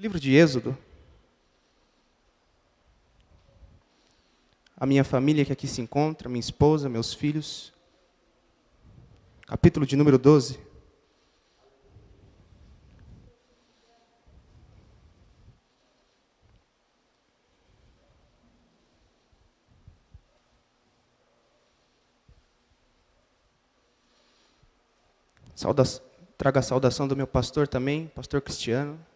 Livro de Êxodo. A minha família que aqui se encontra, minha esposa, meus filhos. Capítulo de número 12. Sauda traga a saudação do meu pastor também, pastor Cristiano.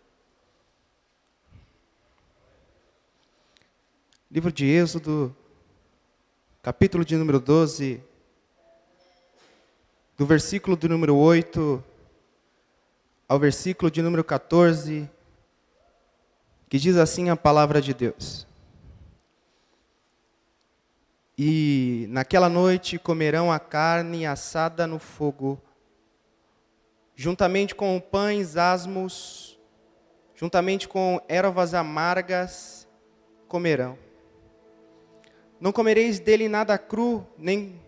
Livro de Êxodo, capítulo de número 12, do versículo de número 8 ao versículo de número 14, que diz assim a palavra de Deus. E naquela noite comerão a carne assada no fogo, juntamente com pães asmos, juntamente com ervas amargas, comerão. Não comereis dele nada cru, nem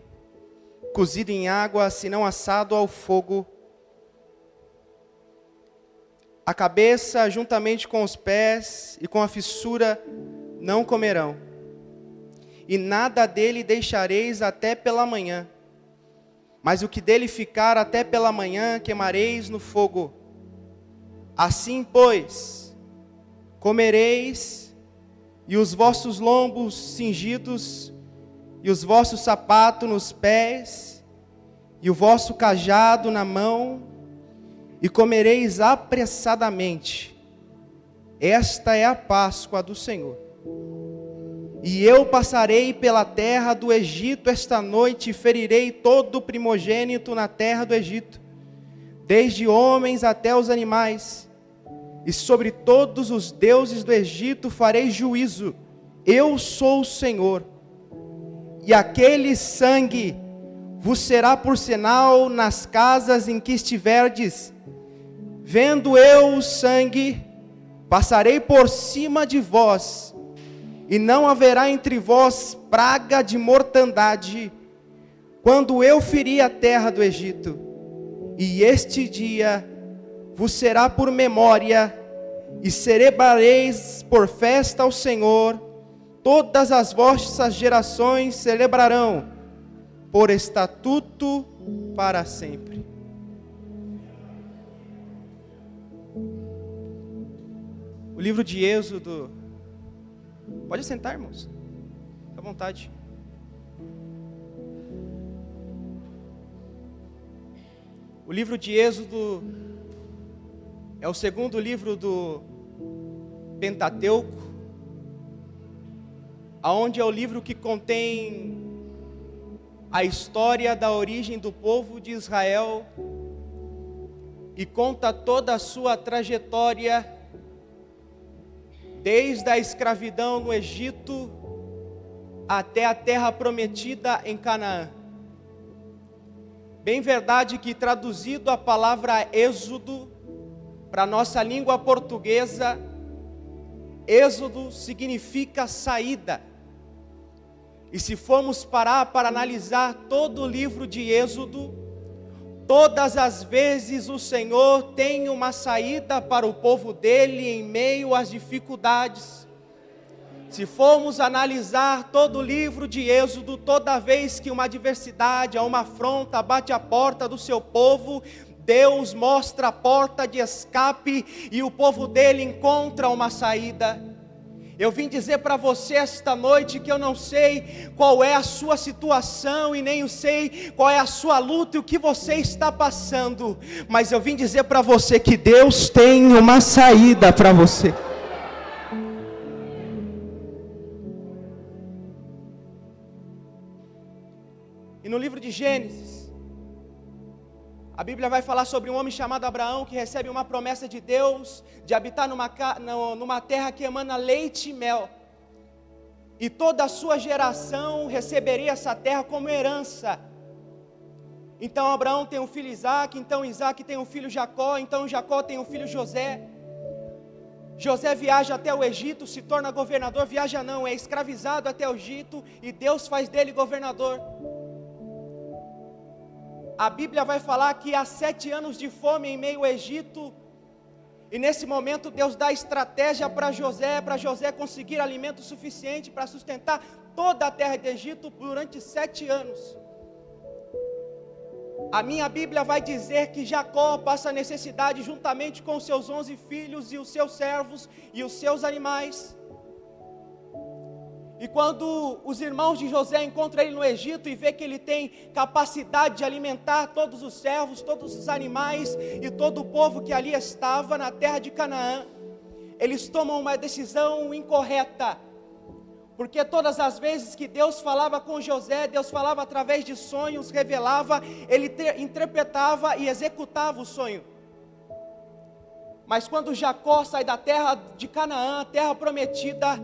cozido em água, senão assado ao fogo. A cabeça, juntamente com os pés e com a fissura, não comerão. E nada dele deixareis até pela manhã mas o que dele ficar até pela manhã queimareis no fogo. Assim, pois, comereis, e os vossos lombos cingidos, e os vossos sapatos nos pés, e o vosso cajado na mão, e comereis apressadamente. Esta é a Páscoa do Senhor. E eu passarei pela terra do Egito esta noite e ferirei todo o primogênito na terra do Egito, desde homens até os animais. E sobre todos os deuses do Egito farei juízo. Eu sou o Senhor. E aquele sangue vos será por sinal nas casas em que estiverdes. Vendo eu o sangue, passarei por cima de vós e não haverá entre vós praga de mortandade, quando eu ferir a terra do Egito. E este dia vos será por memória, e celebrareis por festa ao Senhor, todas as vossas gerações celebrarão, por estatuto para sempre. O livro de Êxodo Pode sentar, irmãos. Fique à vontade. O livro de Êxodo é o segundo livro do Pentateuco, aonde é o livro que contém a história da origem do povo de Israel e conta toda a sua trajetória desde a escravidão no Egito até a terra prometida em Canaã. Bem verdade que traduzido a palavra êxodo para nossa língua portuguesa, êxodo significa saída. E se formos parar para analisar todo o livro de Êxodo, Todas as vezes o Senhor tem uma saída para o povo dele em meio às dificuldades. Se formos analisar todo o livro de Êxodo, toda vez que uma adversidade, uma afronta bate a porta do seu povo, Deus mostra a porta de escape e o povo dele encontra uma saída. Eu vim dizer para você esta noite que eu não sei qual é a sua situação e nem eu sei qual é a sua luta e o que você está passando, mas eu vim dizer para você que Deus tem uma saída para você. E no livro de Gênesis, a Bíblia vai falar sobre um homem chamado Abraão que recebe uma promessa de Deus de habitar numa, numa terra que emana leite e mel. E toda a sua geração receberia essa terra como herança. Então Abraão tem um filho Isaac, então Isaac tem um filho Jacó, então Jacó tem um filho José. José viaja até o Egito, se torna governador, viaja não, é escravizado até o Egito e Deus faz dele governador a Bíblia vai falar que há sete anos de fome em meio ao Egito, E nesse momento Deus dá estratégia para José, para José conseguir alimento suficiente para sustentar toda a terra do Egito durante sete anos. A minha Bíblia vai dizer que Jacó passa necessidade juntamente com seus onze filhos e os seus servos e os seus animais. E quando os irmãos de José encontram ele no Egito e vê que ele tem capacidade de alimentar todos os servos, todos os animais e todo o povo que ali estava na terra de Canaã, eles tomam uma decisão incorreta. Porque todas as vezes que Deus falava com José, Deus falava através de sonhos, revelava, ele interpretava e executava o sonho. Mas quando Jacó sai da terra de Canaã, terra prometida,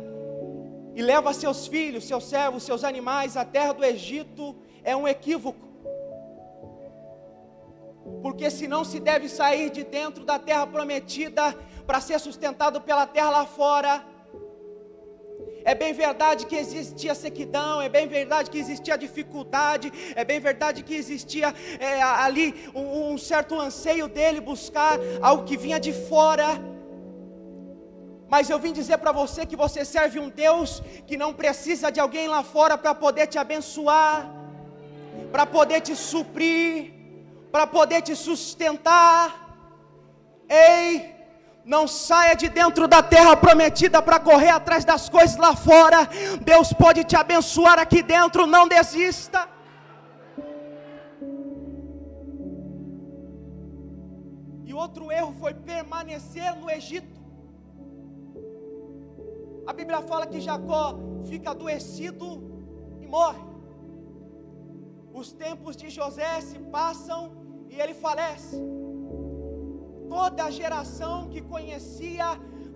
e leva seus filhos, seus servos, seus animais à terra do Egito, é um equívoco. Porque se não se deve sair de dentro da terra prometida para ser sustentado pela terra lá fora, é bem verdade que existia sequidão, é bem verdade que existia dificuldade, é bem verdade que existia é, ali um, um certo anseio dele buscar algo que vinha de fora mas eu vim dizer para você que você serve um Deus que não precisa de alguém lá fora para poder te abençoar, para poder te suprir, para poder te sustentar. Ei, não saia de dentro da terra prometida para correr atrás das coisas lá fora. Deus pode te abençoar aqui dentro, não desista. E outro erro foi permanecer no Egito. A Bíblia fala que Jacó fica adoecido e morre. Os tempos de José se passam e ele falece. Toda a geração que conhecia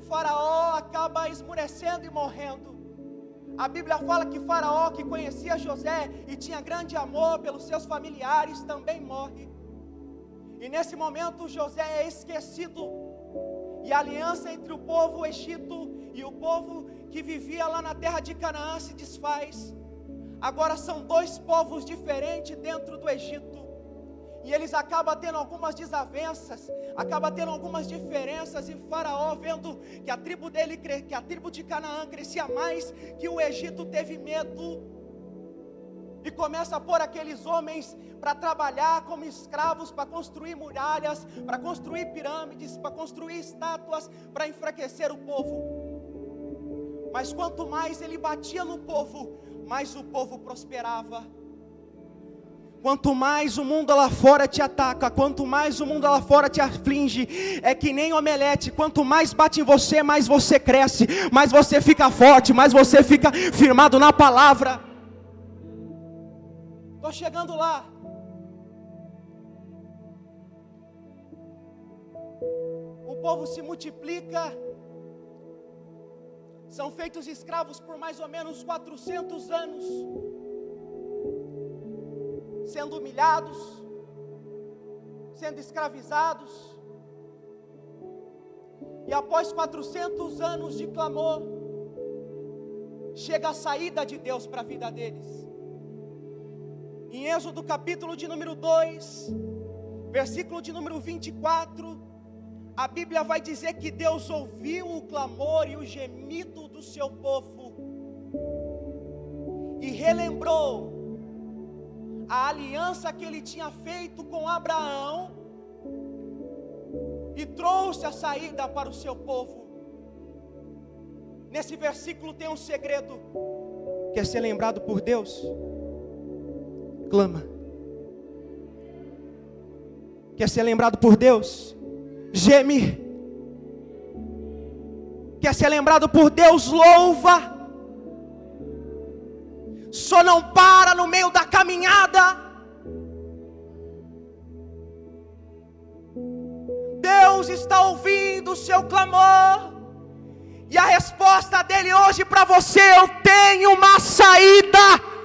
Faraó acaba esmurecendo e morrendo. A Bíblia fala que Faraó, que conhecia José e tinha grande amor pelos seus familiares, também morre. E nesse momento José é esquecido. E a aliança entre o povo egito e o povo que vivia lá na terra de Canaã se desfaz. Agora são dois povos diferentes dentro do Egito. E eles acabam tendo algumas desavenças, acabam tendo algumas diferenças. E Faraó, vendo que a tribo dele, que a tribo de Canaã crescia mais que o Egito, teve medo e começa a pôr aqueles homens para trabalhar como escravos, para construir muralhas, para construir pirâmides, para construir estátuas, para enfraquecer o povo. Mas quanto mais ele batia no povo, mais o povo prosperava. Quanto mais o mundo lá fora te ataca, quanto mais o mundo lá fora te aflige, é que nem omelete, quanto mais bate em você, mais você cresce, mais você fica forte, mais você fica firmado na palavra. Estou chegando lá. O povo se multiplica são feitos escravos por mais ou menos 400 anos, sendo humilhados, sendo escravizados. E após 400 anos de clamor, chega a saída de Deus para a vida deles. Em Êxodo capítulo de número 2, versículo de número 24, a Bíblia vai dizer que Deus ouviu o clamor e o gemido do seu povo e relembrou a aliança que ele tinha feito com Abraão e trouxe a saída para o seu povo. Nesse versículo tem um segredo: quer ser lembrado por Deus? Clama. Quer ser lembrado por Deus? Geme. Quer ser lembrado por Deus, louva. Só não para no meio da caminhada. Deus está ouvindo o seu clamor. E a resposta dele hoje para você: eu tenho uma saída.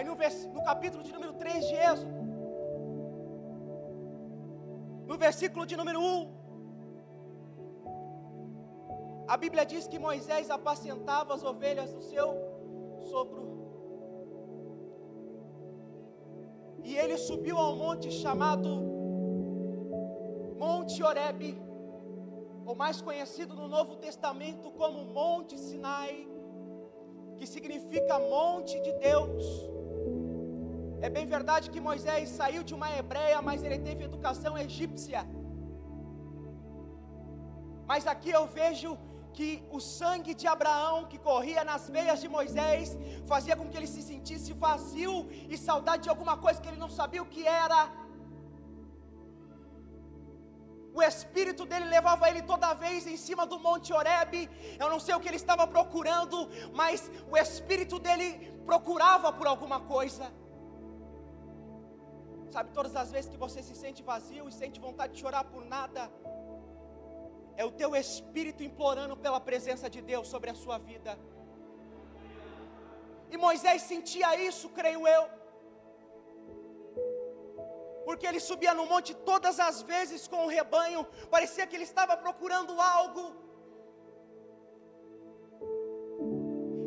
Aí no, vers... no capítulo de número 3 de Êxodo, no versículo de número 1, a Bíblia diz que Moisés apacentava as ovelhas do seu sogro. E ele subiu ao monte chamado Monte Horebe, ou mais conhecido no Novo Testamento como Monte Sinai, que significa Monte de Deus. É bem verdade que Moisés saiu de uma hebreia, mas ele teve educação egípcia. Mas aqui eu vejo que o sangue de Abraão que corria nas veias de Moisés fazia com que ele se sentisse vazio e saudade de alguma coisa que ele não sabia o que era. O espírito dele levava ele toda vez em cima do Monte Horebe. Eu não sei o que ele estava procurando, mas o espírito dele procurava por alguma coisa. Sabe, todas as vezes que você se sente vazio e sente vontade de chorar por nada, é o teu espírito implorando pela presença de Deus sobre a sua vida. E Moisés sentia isso, creio eu. Porque ele subia no monte todas as vezes com o rebanho, parecia que ele estava procurando algo.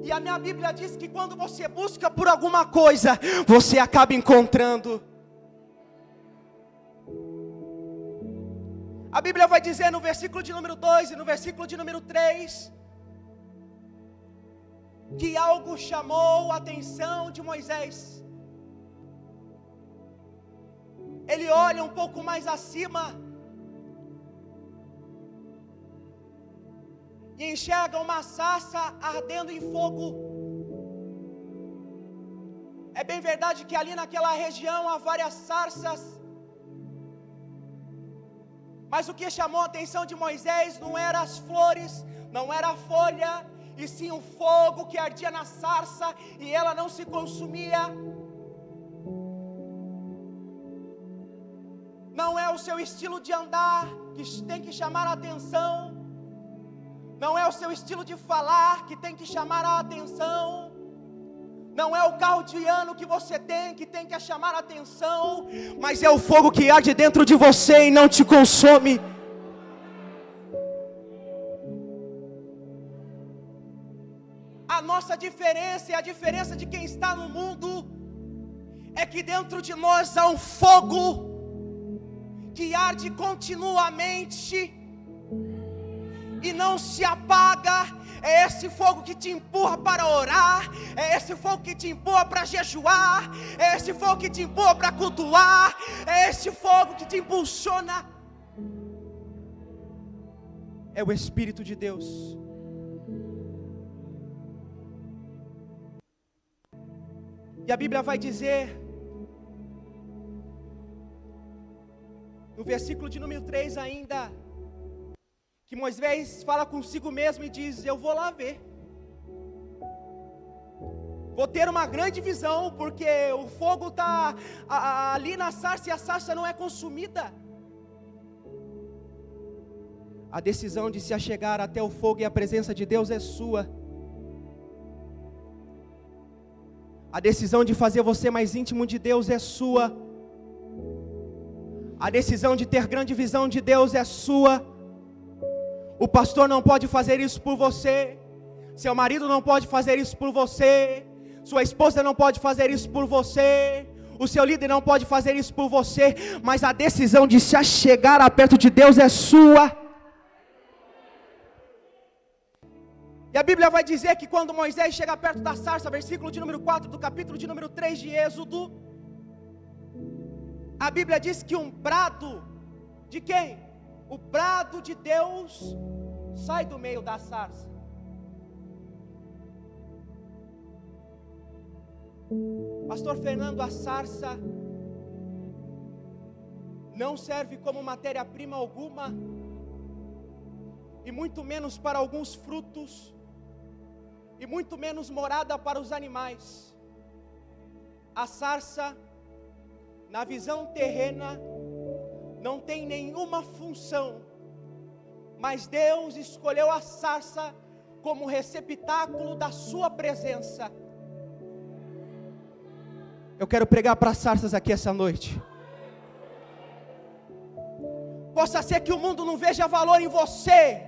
E a minha Bíblia diz que quando você busca por alguma coisa, você acaba encontrando. A Bíblia vai dizer no versículo de número 2 e no versículo de número 3 que algo chamou a atenção de Moisés. Ele olha um pouco mais acima e enxerga uma sarça ardendo em fogo. É bem verdade que ali naquela região há várias sarças mas o que chamou a atenção de Moisés não eram as flores, não era a folha, e sim o fogo que ardia na sarça e ela não se consumia. Não é o seu estilo de andar que tem que chamar a atenção, não é o seu estilo de falar que tem que chamar a atenção não é o carro de ano que você tem que tem que chamar a atenção, mas é o fogo que arde dentro de você e não te consome. A nossa diferença e a diferença de quem está no mundo é que dentro de nós há um fogo que arde continuamente e não se apaga é esse fogo que te empurra para orar, é esse fogo que te empurra para jejuar, é esse fogo que te empurra para cultuar, é esse fogo que te impulsiona. É o Espírito de Deus. E a Bíblia vai dizer, no versículo de número 3 ainda, que Moisés fala consigo mesmo e diz: Eu vou lá ver. Vou ter uma grande visão, porque o fogo está ali na sarça e a sarça não é consumida. A decisão de se achegar até o fogo e a presença de Deus é sua. A decisão de fazer você mais íntimo de Deus é sua. A decisão de ter grande visão de Deus é sua. O pastor não pode fazer isso por você. Seu marido não pode fazer isso por você. Sua esposa não pode fazer isso por você. O seu líder não pode fazer isso por você. Mas a decisão de se achegar a perto de Deus é sua. E a Bíblia vai dizer que quando Moisés chega perto da sarça, versículo de número 4 do capítulo de número 3 de Êxodo, a Bíblia diz que um brado de quem? O brado de Deus sai do meio da sarça. Pastor Fernando, a sarça não serve como matéria-prima alguma, e muito menos para alguns frutos, e muito menos morada para os animais. A sarça, na visão terrena, não tem nenhuma função mas Deus escolheu a sarça como receptáculo da sua presença. Eu quero pregar para sarças aqui essa noite. Possa ser que o mundo não veja valor em você,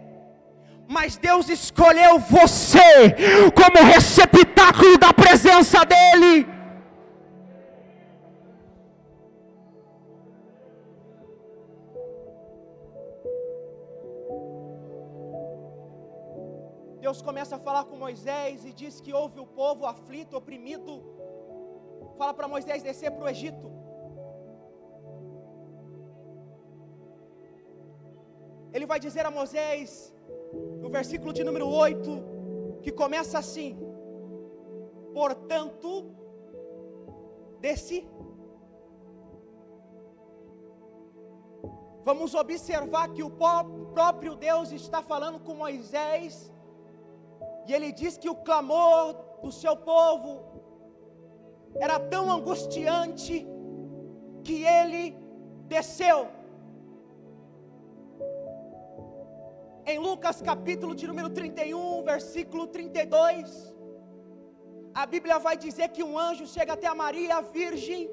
mas Deus escolheu você como receptáculo da presença dEle. Deus começa a falar com Moisés e diz que houve o povo aflito, oprimido. Fala para Moisés descer para o Egito. Ele vai dizer a Moisés, no versículo de número 8, que começa assim: Portanto, desci. Vamos observar que o próprio Deus está falando com Moisés e ele diz que o clamor do seu povo era tão angustiante que ele desceu. Em Lucas capítulo de número 31, versículo 32, a Bíblia vai dizer que um anjo chega até a Maria, a virgem,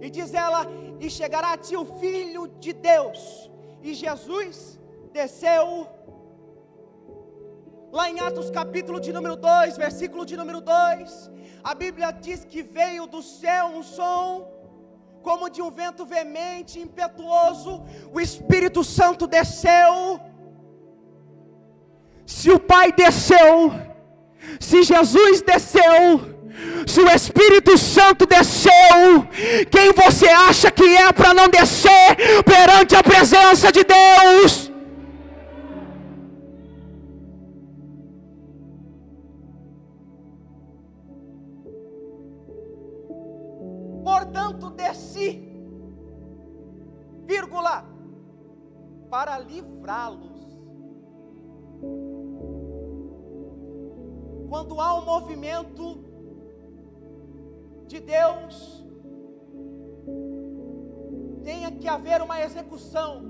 e diz ela: E chegará a ti o filho de Deus. E Jesus desceu Lá em Atos capítulo de número 2, versículo de número 2, a Bíblia diz que veio do céu um som como de um vento veemente, impetuoso, o Espírito Santo desceu. Se o Pai desceu, se Jesus desceu, se o Espírito Santo desceu, quem você acha que é para não descer perante a presença de Deus? Portanto, desci, vírgula, para livrá-los. Quando há um movimento de Deus, tenha que haver uma execução.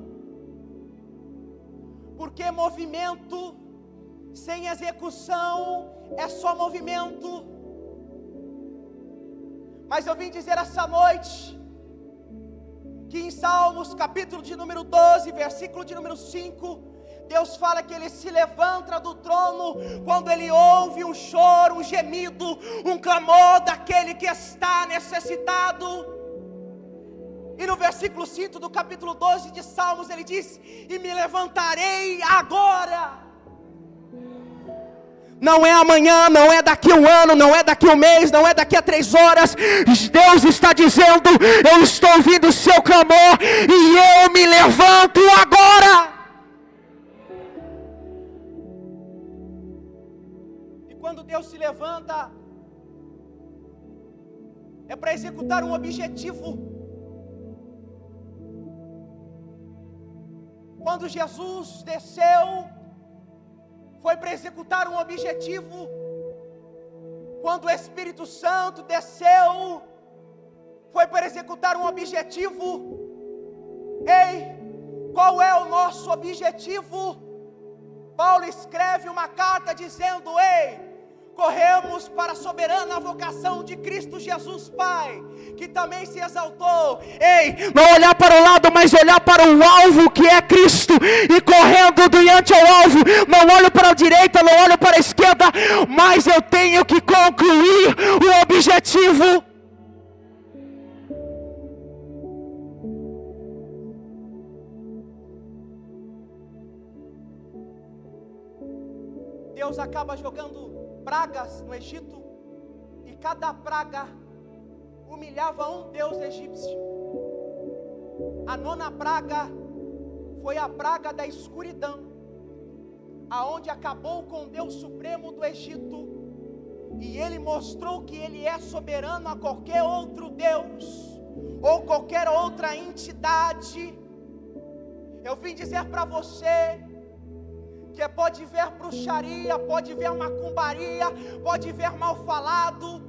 Porque movimento sem execução é só movimento. Mas eu vim dizer essa noite que em Salmos, capítulo de número 12, versículo de número 5, Deus fala que ele se levanta do trono quando ele ouve um choro, um gemido, um clamor daquele que está necessitado. E no versículo 5 do capítulo 12 de Salmos ele diz: E me levantarei agora não é amanhã, não é daqui um ano, não é daqui um mês, não é daqui a três horas. Deus está dizendo: Eu estou ouvindo o seu clamor e eu me levanto agora. E quando Deus se levanta, é para executar um objetivo. Quando Jesus desceu foi para executar um objetivo. Quando o Espírito Santo desceu, foi para executar um objetivo. Ei, qual é o nosso objetivo? Paulo escreve uma carta dizendo: Ei, corremos para a soberana vocação de Cristo Jesus, Pai, que também se exaltou. Ei, não olhar para o lado, mas olhar para o alvo que é Cristo, e correndo diante ao alvo, não olho para a direita, não olho para a esquerda, mas eu tenho que concluir o objetivo. Deus acaba jogando pragas no Egito, e cada praga humilhava um deus egípcio. A nona praga foi a praga da escuridão, aonde acabou com o Deus supremo do Egito, e ele mostrou que ele é soberano a qualquer outro Deus ou qualquer outra entidade. Eu vim dizer para você que pode ver bruxaria, pode ver macumbaria, pode ver mal falado,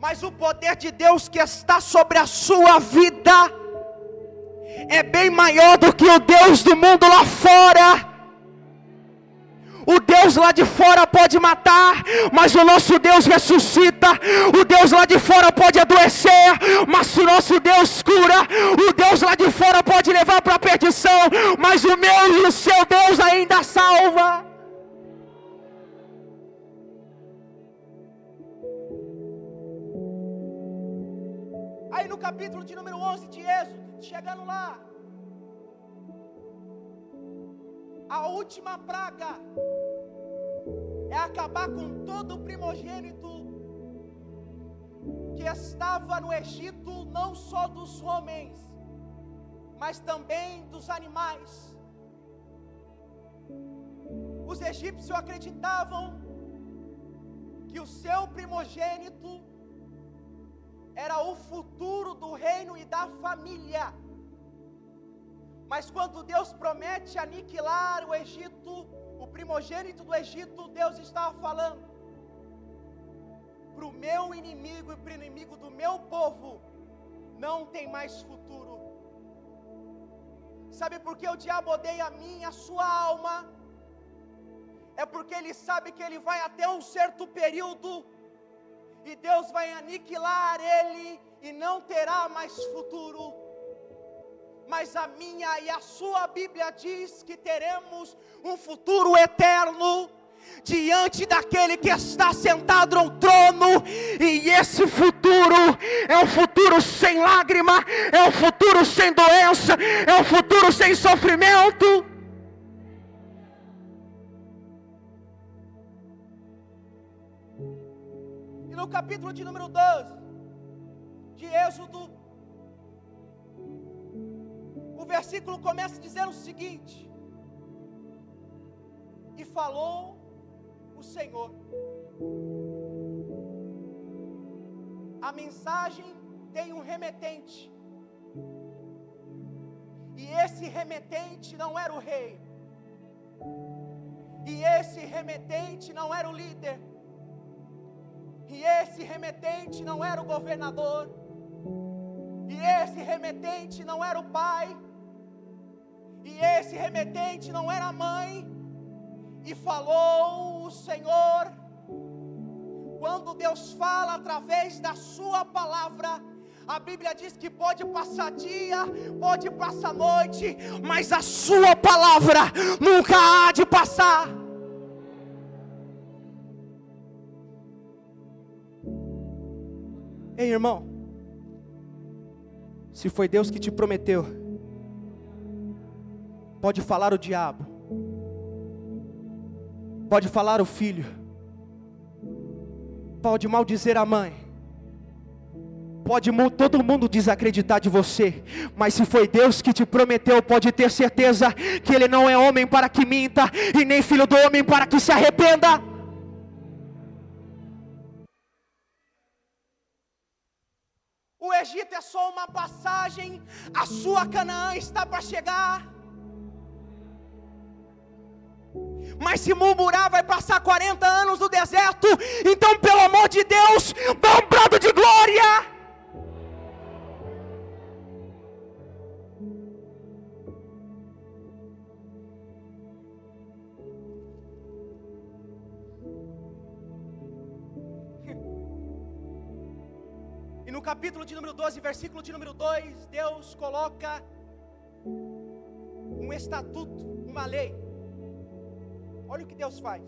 mas o poder de Deus que está sobre a sua vida é bem maior do que o Deus do mundo lá fora. O Deus lá de fora pode matar, mas o nosso Deus ressuscita. O Deus lá de fora pode adoecer, mas o nosso Deus cura. O Deus lá de fora pode levar para a perdição, mas o meu e o seu Deus ainda salva. Aí no capítulo de número 11 de Êxodo, chegando lá, a última praga é acabar com todo o primogênito que estava no Egito, não só dos homens, mas também dos animais. Os egípcios acreditavam que o seu primogênito era o futuro do reino e da família. Mas quando Deus promete aniquilar o Egito, primogênito do Egito, Deus estava falando: para o meu inimigo e para o inimigo do meu povo, não tem mais futuro. Sabe por que o diabo odeia a mim, a sua alma? É porque ele sabe que ele vai até um certo período e Deus vai aniquilar ele e não terá mais futuro mas a minha e a sua Bíblia diz que teremos um futuro eterno diante daquele que está sentado no trono, e esse futuro é um futuro sem lágrima, é um futuro sem doença, é um futuro sem sofrimento. E no capítulo de número 12 de Êxodo, versículo começa dizendo o seguinte: E falou o Senhor. A mensagem tem um remetente. E esse remetente não era o rei. E esse remetente não era o líder. E esse remetente não era o governador. E esse remetente não era o pai. E esse remetente não era mãe. E falou o Senhor. Quando Deus fala através da Sua palavra, a Bíblia diz que pode passar dia, pode passar noite, mas a Sua palavra nunca há de passar. Ei, irmão, se foi Deus que te prometeu, pode falar o diabo, pode falar o filho, pode maldizer a mãe, pode todo mundo desacreditar de você, mas se foi Deus que te prometeu, pode ter certeza que Ele não é homem para que minta, e nem filho do homem para que se arrependa. O Egito é só uma passagem, a sua Canaã está para chegar. Mas se murmurar, vai passar 40 anos no deserto. Então, pelo amor de Deus, dá um brado de glória. E no capítulo de número 12, versículo de número 2, Deus coloca um estatuto, uma lei. Olha o que Deus faz.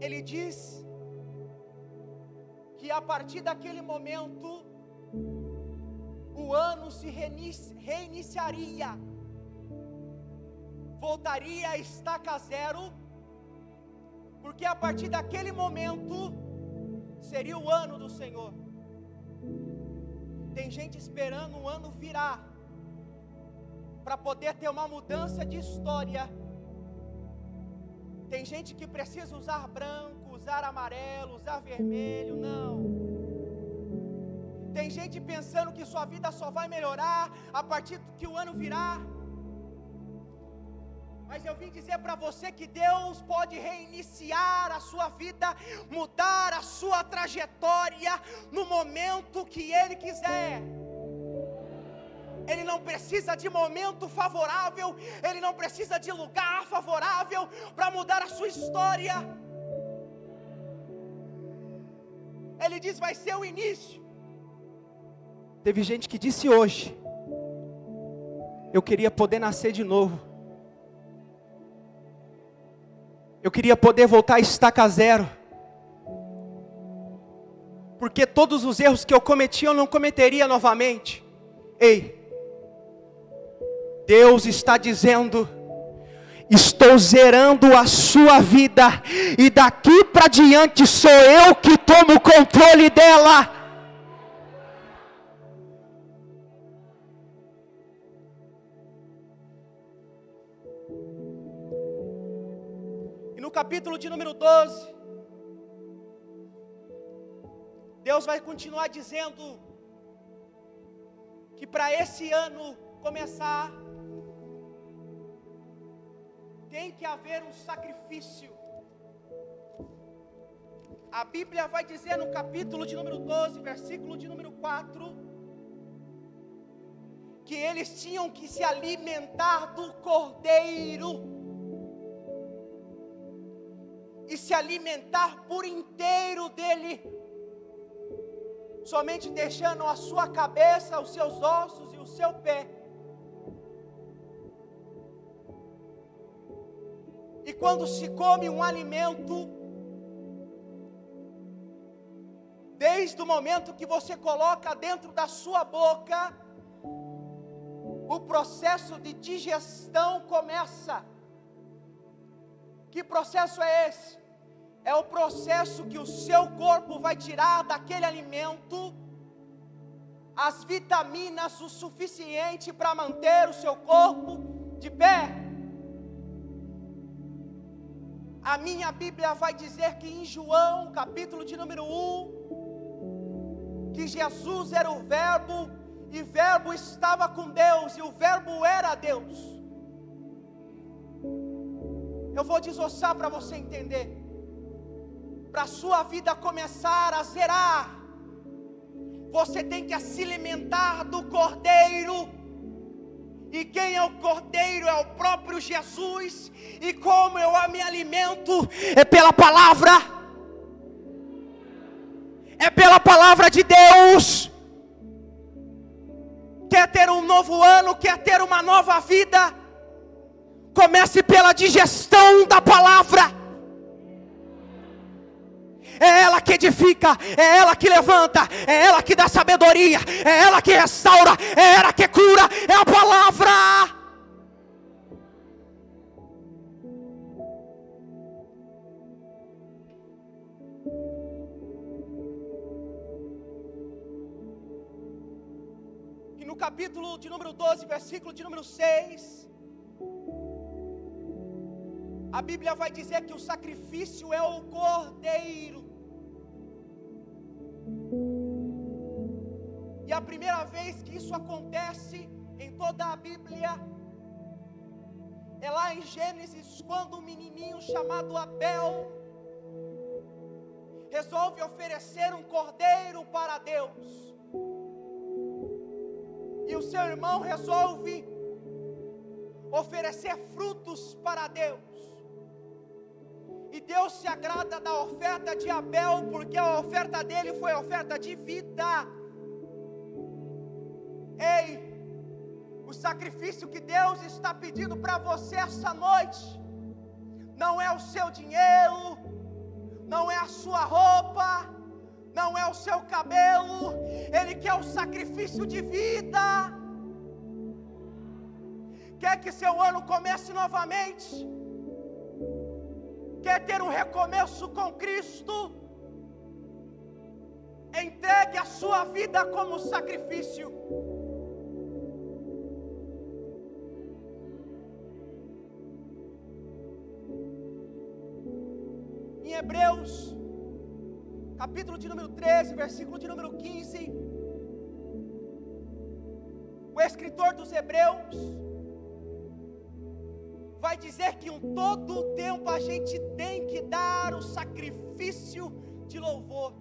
Ele diz que a partir daquele momento o ano se reiniciaria, voltaria a estaca zero, porque a partir daquele momento seria o ano do Senhor. Tem gente esperando o ano virar, para poder ter uma mudança de história. Tem gente que precisa usar branco, usar amarelo, usar vermelho, não. Tem gente pensando que sua vida só vai melhorar a partir que o ano virar. Mas eu vim dizer para você que Deus pode reiniciar a sua vida, mudar a sua trajetória no momento que Ele quiser. Ele não precisa de momento favorável, ele não precisa de lugar favorável para mudar a sua história. Ele diz: vai ser o início. Teve gente que disse hoje: Eu queria poder nascer de novo. Eu queria poder voltar a estaca zero. Porque todos os erros que eu cometi eu não cometeria novamente. Ei, Deus está dizendo: Estou zerando a sua vida, e daqui para diante sou eu que tomo o controle dela. E no capítulo de número 12, Deus vai continuar dizendo que para esse ano começar, tem que haver um sacrifício. A Bíblia vai dizer no capítulo de número 12, versículo de número 4, que eles tinham que se alimentar do cordeiro e se alimentar por inteiro dele, somente deixando a sua cabeça, os seus ossos e o seu pé. E quando se come um alimento, desde o momento que você coloca dentro da sua boca, o processo de digestão começa. Que processo é esse? É o processo que o seu corpo vai tirar daquele alimento as vitaminas o suficiente para manter o seu corpo de pé. A minha Bíblia vai dizer que em João, capítulo de número 1, que Jesus era o Verbo, e Verbo estava com Deus, e o Verbo era Deus. Eu vou desossar para você entender. Para a sua vida começar a zerar, você tem que se alimentar do Cordeiro e quem é o Cordeiro é o próprio Jesus. E como eu me alimento é pela palavra. É pela palavra de Deus. Quer ter um novo ano, quer ter uma nova vida? Comece pela digestão da palavra é ela que edifica, é ela que levanta, é ela que dá sabedoria, é ela que restaura, é ela que cura, é a palavra. E no capítulo de número 12, versículo de número 6, a Bíblia vai dizer que o sacrifício é o cordeiro. A primeira vez que isso acontece em toda a Bíblia é lá em Gênesis, quando um menininho chamado Abel resolve oferecer um cordeiro para Deus. E o seu irmão resolve oferecer frutos para Deus. E Deus se agrada da oferta de Abel, porque a oferta dele foi oferta de vida. Ei, o sacrifício que Deus está pedindo para você essa noite, não é o seu dinheiro, não é a sua roupa, não é o seu cabelo, Ele quer o sacrifício de vida. Quer que seu ano comece novamente? Quer ter um recomeço com Cristo? Entregue a sua vida como sacrifício. Hebreus, capítulo de número 13, versículo de número 15, o escritor dos Hebreus vai dizer que em todo o tempo a gente tem que dar o sacrifício de louvor.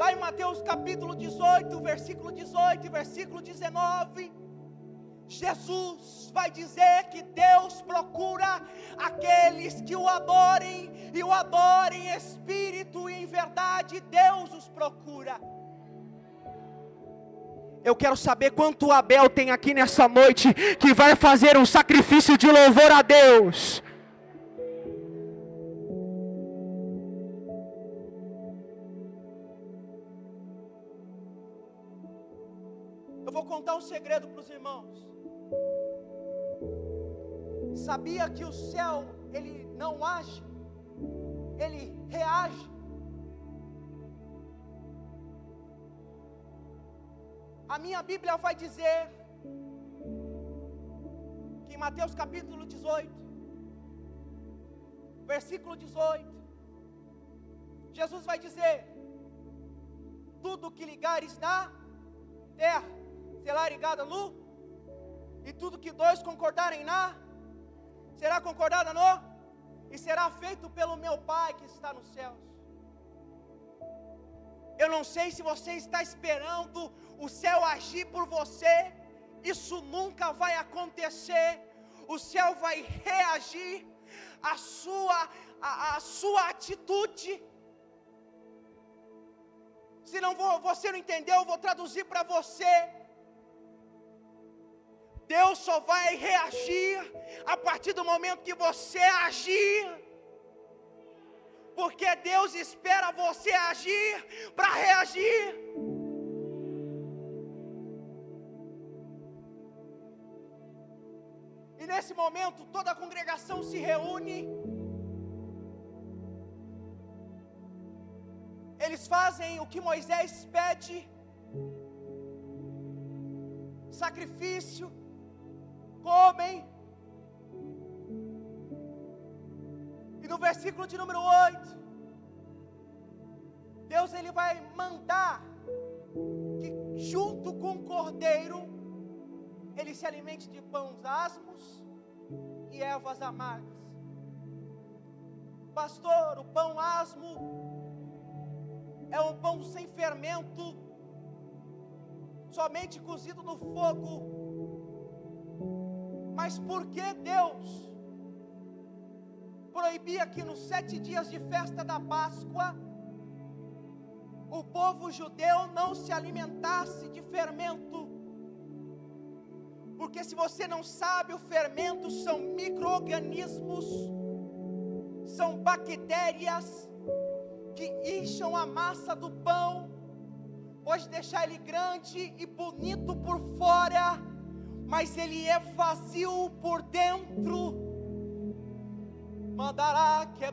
Lá em Mateus capítulo 18, versículo 18 e versículo 19, Jesus vai dizer que Deus procura aqueles que o adorem e o adorem em espírito e em verdade, Deus os procura. Eu quero saber quanto Abel tem aqui nessa noite que vai fazer um sacrifício de louvor a Deus. Contar um segredo para os irmãos. Sabia que o céu ele não age, ele reage. A minha Bíblia vai dizer que em Mateus capítulo 18, versículo 18, Jesus vai dizer: Tudo que ligares na terra será ligado no, e tudo que dois concordarem na, será concordado no, e será feito pelo meu Pai que está nos céus. Eu não sei se você está esperando o céu agir por você, isso nunca vai acontecer. O céu vai reagir à sua, à, à sua atitude. Se não vou, você não entendeu, eu vou traduzir para você. Deus só vai reagir a partir do momento que você agir. Porque Deus espera você agir para reagir. E nesse momento toda a congregação se reúne. Eles fazem o que Moisés pede: sacrifício, comem. E no versículo de número 8, Deus ele vai mandar que junto com o cordeiro ele se alimente de pães asmos e ervas amargas. Pastor, o pão asmo é um pão sem fermento, somente cozido no fogo. Mas por que Deus proibia que nos sete dias de festa da Páscoa o povo judeu não se alimentasse de fermento? Porque se você não sabe, o fermento são micro-organismos, são bactérias que incham a massa do pão, pode deixar ele grande e bonito por fora, mas ele é vazio por dentro. Mandará que é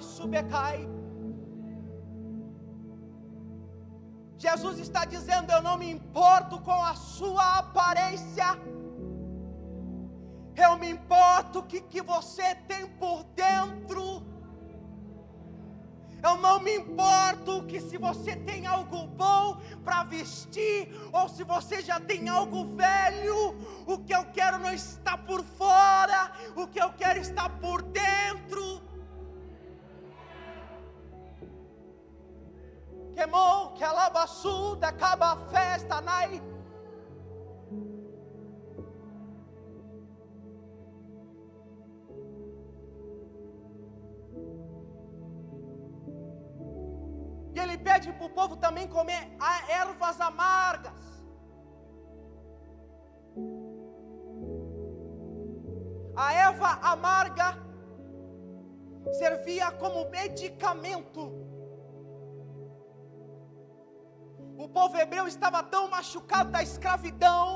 subecai. Jesus está dizendo: Eu não me importo com a sua aparência, eu me importo que que você tem por dentro. Eu não me importo que se você tem algo bom para vestir ou se você já tem algo velho, o que eu quero não está por fora, o que eu quero está por dentro. Queimou que ela bassuda, acaba a festa, nai. Pede para o povo também comer ervas amargas. A erva amarga servia como medicamento. O povo hebreu estava tão machucado da escravidão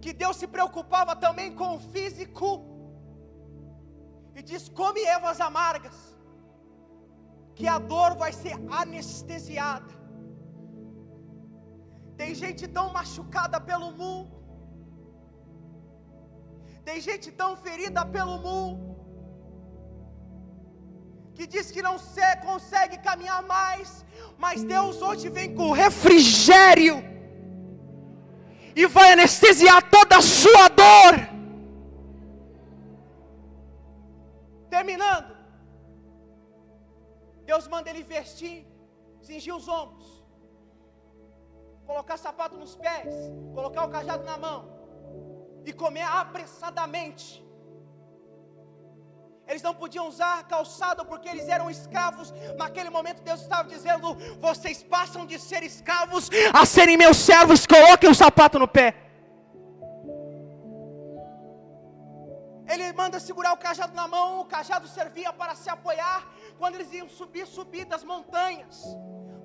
que Deus se preocupava também com o físico e diz: come ervas amargas que a dor vai ser anestesiada. Tem gente tão machucada pelo mundo, tem gente tão ferida pelo mundo, que diz que não se, consegue caminhar mais, mas Deus hoje vem com refrigério e vai anestesiar toda a sua dor. Terminando. Deus manda ele vestir, cingir os ombros, colocar sapato nos pés, colocar o cajado na mão e comer apressadamente. Eles não podiam usar calçado porque eles eram escravos. Naquele momento Deus estava dizendo: Vocês passam de ser escravos a serem meus servos. Coloquem o sapato no pé. Ele manda segurar o cajado na mão, o cajado servia para se apoiar quando eles iam subir, subir das montanhas.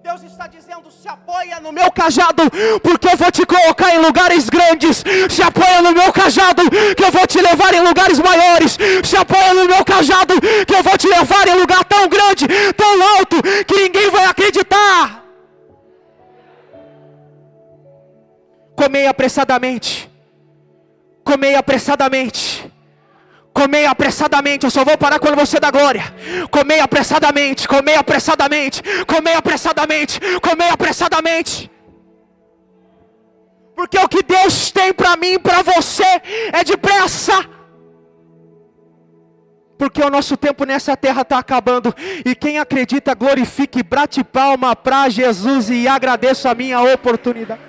Deus está dizendo: se apoia no meu cajado, porque eu vou te colocar em lugares grandes. Se apoia no meu cajado, que eu vou te levar em lugares maiores. Se apoia no meu cajado, que eu vou te levar em lugar tão grande, tão alto, que ninguém vai acreditar. Comei apressadamente, comei apressadamente Comei apressadamente, eu só vou parar quando você dá glória. Comei apressadamente, comei apressadamente, comei apressadamente, comei apressadamente. Porque o que Deus tem para mim e para você é depressa. Porque o nosso tempo nessa terra está acabando. E quem acredita, glorifique, brate palma para Jesus e agradeço a minha oportunidade.